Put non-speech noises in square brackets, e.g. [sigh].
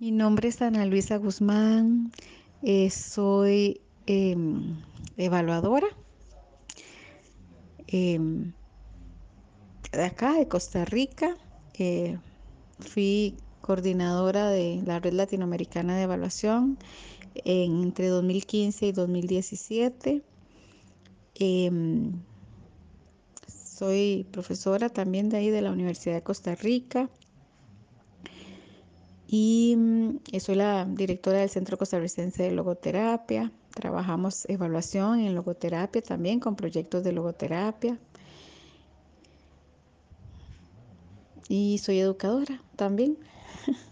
Mi nombre es Ana Luisa Guzmán, eh, soy em, evaluadora em, de acá, de Costa Rica. Eh, fui coordinadora de la Red Latinoamericana de Evaluación entre 2015 y 2017. Em, soy profesora también de ahí de la Universidad de Costa Rica y mm, soy la directora del Centro Costarricense de Logoterapia. Trabajamos evaluación en logoterapia también con proyectos de logoterapia. Y soy educadora también. [laughs]